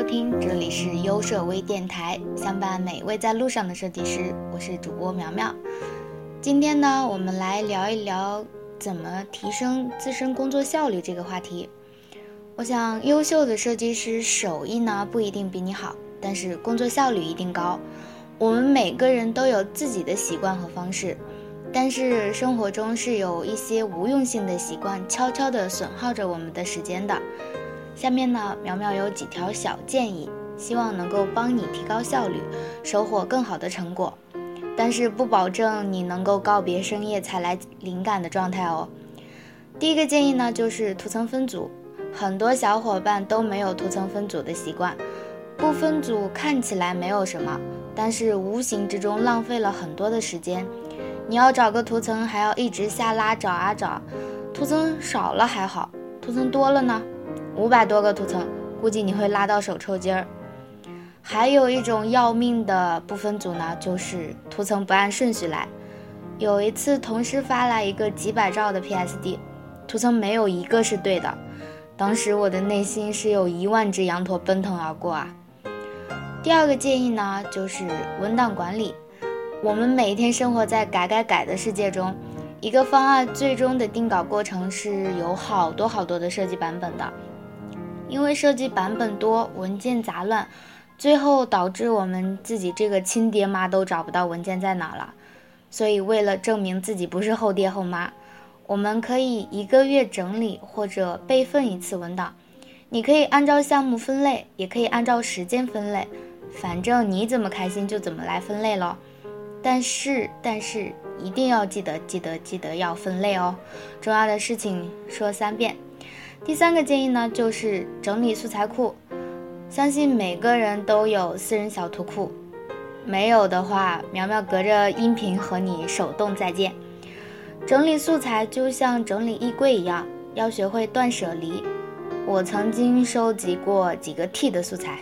收听，这里是优设微电台，相伴每一位在路上的设计师。我是主播苗苗。今天呢，我们来聊一聊怎么提升自身工作效率这个话题。我想，优秀的设计师手艺呢不一定比你好，但是工作效率一定高。我们每个人都有自己的习惯和方式，但是生活中是有一些无用性的习惯，悄悄地损耗着我们的时间的。下面呢，苗苗有几条小建议，希望能够帮你提高效率，收获更好的成果，但是不保证你能够告别深夜才来灵感的状态哦。第一个建议呢，就是图层分组，很多小伙伴都没有图层分组的习惯，不分组看起来没有什么，但是无形之中浪费了很多的时间。你要找个图层，还要一直下拉找啊找，图层少了还好，图层多了呢？五百多个图层，估计你会拉到手抽筋儿。还有一种要命的不分组呢，就是图层不按顺序来。有一次，同事发来一个几百兆的 PSD，图层没有一个是对的。当时我的内心是有一万只羊驼奔腾而过啊。第二个建议呢，就是文档管理。我们每天生活在改改改的世界中，一个方案最终的定稿过程是有好多好多的设计版本的。因为设计版本多，文件杂乱，最后导致我们自己这个亲爹妈都找不到文件在哪了。所以为了证明自己不是后爹后妈，我们可以一个月整理或者备份一次文档。你可以按照项目分类，也可以按照时间分类，反正你怎么开心就怎么来分类咯。但是，但是一定要记得，记得，记得要分类哦。重要的事情说三遍。第三个建议呢，就是整理素材库。相信每个人都有私人小图库，没有的话，苗苗隔着音频和你手动再见。整理素材就像整理衣柜一样，要学会断舍离。我曾经收集过几个 T 的素材，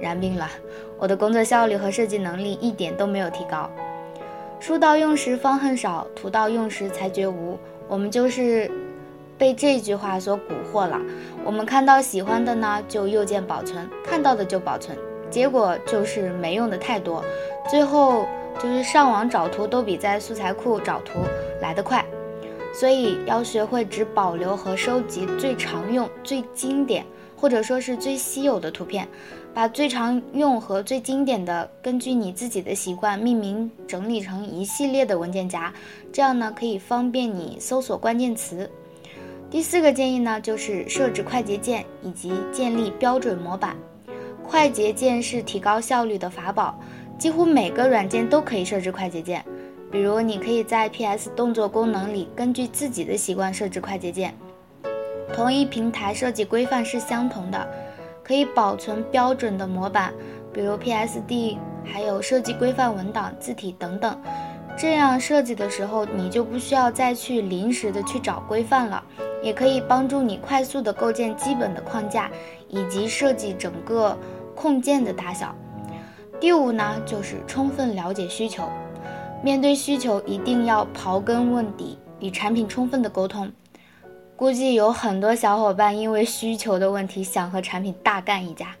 然病了，我的工作效率和设计能力一点都没有提高。书到用时方恨少，图到用时才觉无。我们就是。被这句话所蛊惑了，我们看到喜欢的呢，就右键保存，看到的就保存，结果就是没用的太多，最后就是上网找图都比在素材库找图来得快，所以要学会只保留和收集最常用、最经典，或者说是最稀有的图片，把最常用和最经典的根据你自己的习惯命名整理成一系列的文件夹，这样呢可以方便你搜索关键词。第四个建议呢，就是设置快捷键以及建立标准模板。快捷键是提高效率的法宝，几乎每个软件都可以设置快捷键。比如，你可以在 PS 动作功能里根据自己的习惯设置快捷键。同一平台设计规范是相同的，可以保存标准的模板，比如 PSD，还有设计规范文档、字体等等。这样设计的时候，你就不需要再去临时的去找规范了。也可以帮助你快速的构建基本的框架，以及设计整个控件的大小。第五呢，就是充分了解需求。面对需求，一定要刨根问底，与产品充分的沟通。估计有很多小伙伴因为需求的问题，想和产品大干一架。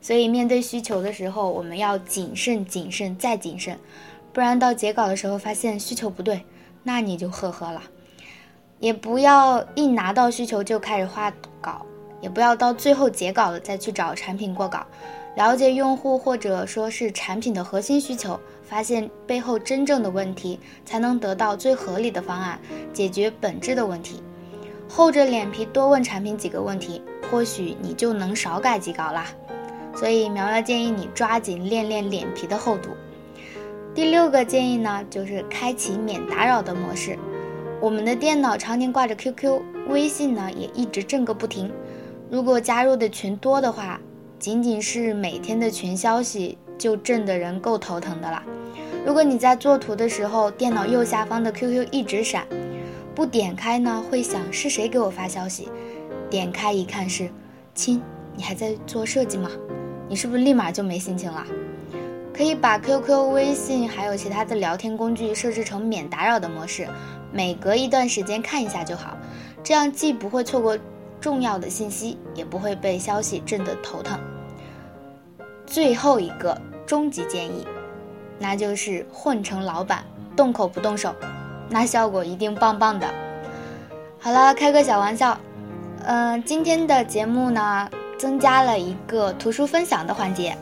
所以面对需求的时候，我们要谨慎、谨慎再谨慎，不然到截稿的时候发现需求不对，那你就呵呵了。也不要一拿到需求就开始画稿，也不要到最后截稿了再去找产品过稿。了解用户或者说是产品的核心需求，发现背后真正的问题，才能得到最合理的方案，解决本质的问题。厚着脸皮多问产品几个问题，或许你就能少改几稿啦。所以苗苗建议你抓紧练练脸皮的厚度。第六个建议呢，就是开启免打扰的模式。我们的电脑常年挂着 QQ、微信呢，也一直震个不停。如果加入的群多的话，仅仅是每天的群消息就震得人够头疼的了。如果你在做图的时候，电脑右下方的 QQ 一直闪，不点开呢，会想是谁给我发消息？点开一看是，亲，你还在做设计吗？你是不是立马就没心情了？可以把 QQ、微信还有其他的聊天工具设置成免打扰的模式，每隔一段时间看一下就好。这样既不会错过重要的信息，也不会被消息震得头疼。最后一个终极建议，那就是混成老板，动口不动手，那效果一定棒棒的。好了，开个小玩笑，嗯，今天的节目呢，增加了一个图书分享的环节。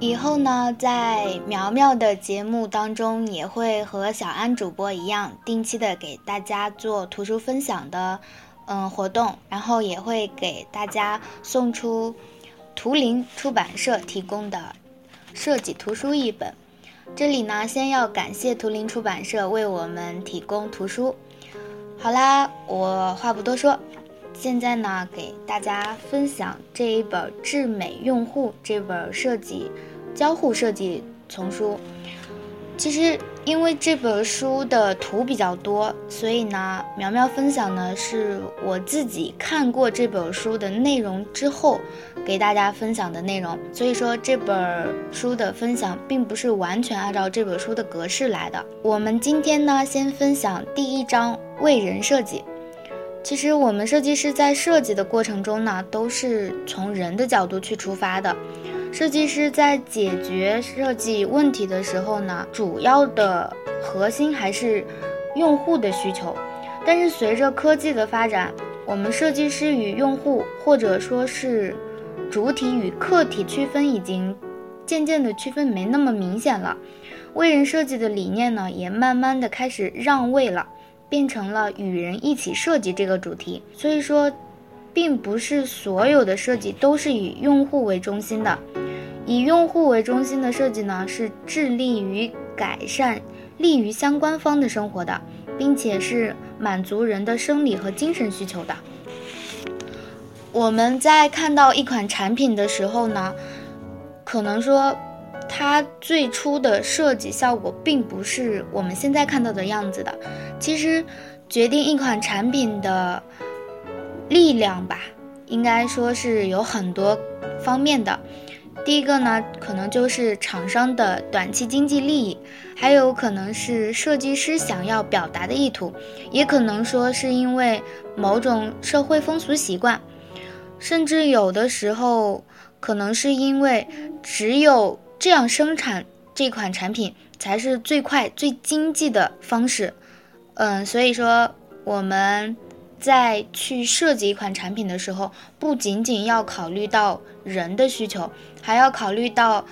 以后呢，在苗苗的节目当中，也会和小安主播一样，定期的给大家做图书分享的，嗯，活动，然后也会给大家送出图灵出版社提供的设计图书一本。这里呢，先要感谢图灵出版社为我们提供图书。好啦，我话不多说，现在呢，给大家分享这一本《智美用户》这本设计。交互设计丛书，其实因为这本书的图比较多，所以呢，苗苗分享呢是我自己看过这本书的内容之后，给大家分享的内容。所以说这本书的分享并不是完全按照这本书的格式来的。我们今天呢，先分享第一章为人设计。其实我们设计师在设计的过程中呢，都是从人的角度去出发的。设计师在解决设计问题的时候呢，主要的核心还是用户的需求。但是随着科技的发展，我们设计师与用户，或者说是主体与客体区分，已经渐渐的区分没那么明显了。为人设计的理念呢，也慢慢的开始让位了，变成了与人一起设计这个主题。所以说。并不是所有的设计都是以用户为中心的，以用户为中心的设计呢，是致力于改善利于相关方的生活的，并且是满足人的生理和精神需求的。我们在看到一款产品的时候呢，可能说它最初的设计效果并不是我们现在看到的样子的。其实，决定一款产品的。力量吧，应该说是有很多方面的。第一个呢，可能就是厂商的短期经济利益，还有可能是设计师想要表达的意图，也可能说是因为某种社会风俗习惯，甚至有的时候可能是因为只有这样生产这款产品才是最快最经济的方式。嗯，所以说我们。在去设计一款产品的时候，不仅仅要考虑到人的需求，还要考虑到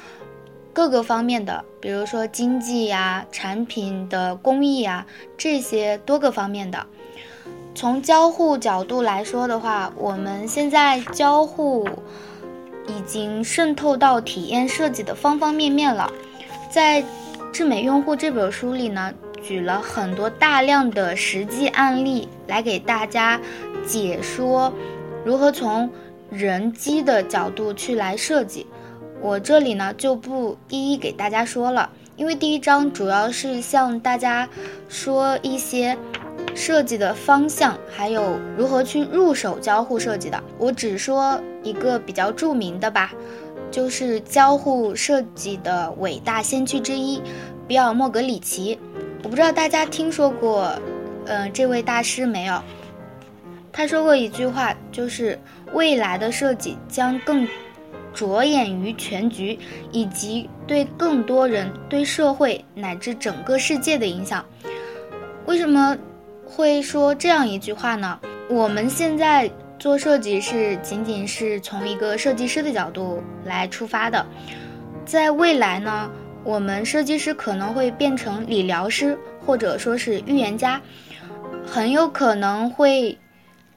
各个方面的，比如说经济呀、产品的工艺啊这些多个方面的。从交互角度来说的话，我们现在交互已经渗透到体验设计的方方面面了。在《智美用户》这本书里呢。举了很多大量的实际案例来给大家解说如何从人机的角度去来设计。我这里呢就不一一给大家说了，因为第一章主要是向大家说一些设计的方向，还有如何去入手交互设计的。我只说一个比较著名的吧，就是交互设计的伟大先驱之一——比尔·莫格里奇。我不知道大家听说过，嗯，这位大师没有？他说过一句话，就是未来的设计将更着眼于全局，以及对更多人、对社会乃至整个世界的影响。为什么会说这样一句话呢？我们现在做设计是仅仅是从一个设计师的角度来出发的，在未来呢？我们设计师可能会变成理疗师，或者说是预言家，很有可能会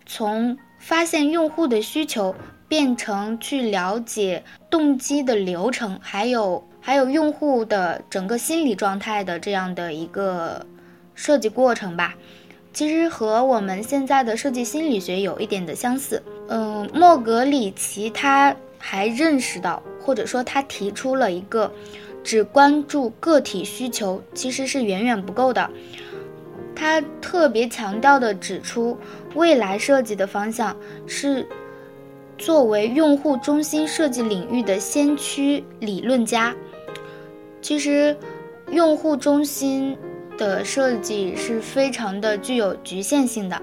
从发现用户的需求变成去了解动机的流程，还有还有用户的整个心理状态的这样的一个设计过程吧。其实和我们现在的设计心理学有一点的相似。嗯，莫格里奇他还认识到，或者说他提出了一个。只关注个体需求其实是远远不够的。他特别强调的指出，未来设计的方向是作为用户中心设计领域的先驱理论家。其实，用户中心的设计是非常的具有局限性的。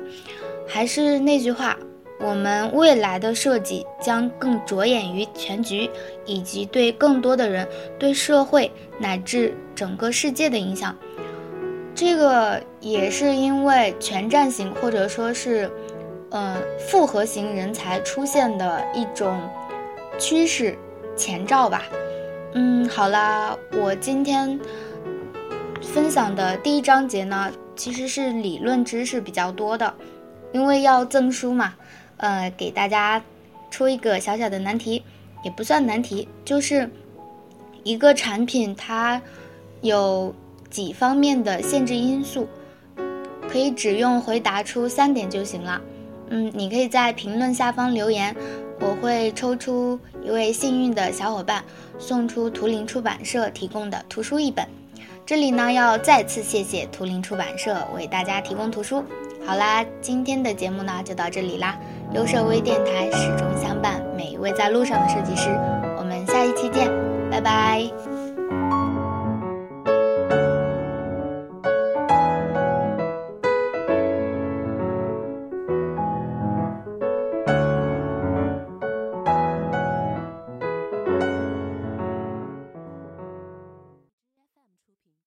还是那句话，我们未来的设计将更着眼于全局，以及对更多的人、对社会乃至整个世界的影响。这个也是因为全站型或者说是，呃，复合型人才出现的一种趋势前兆吧。嗯，好啦，我今天分享的第一章节呢，其实是理论知识比较多的，因为要赠书嘛。呃，给大家出一个小小的难题，也不算难题，就是一个产品它有几方面的限制因素，可以只用回答出三点就行了。嗯，你可以在评论下方留言，我会抽出一位幸运的小伙伴，送出图灵出版社提供的图书一本。这里呢，要再次谢谢图灵出版社为大家提供图书。好啦，今天的节目呢就到这里啦。优设微电台始终相伴每一位在路上的设计师，我们下一期见，拜拜。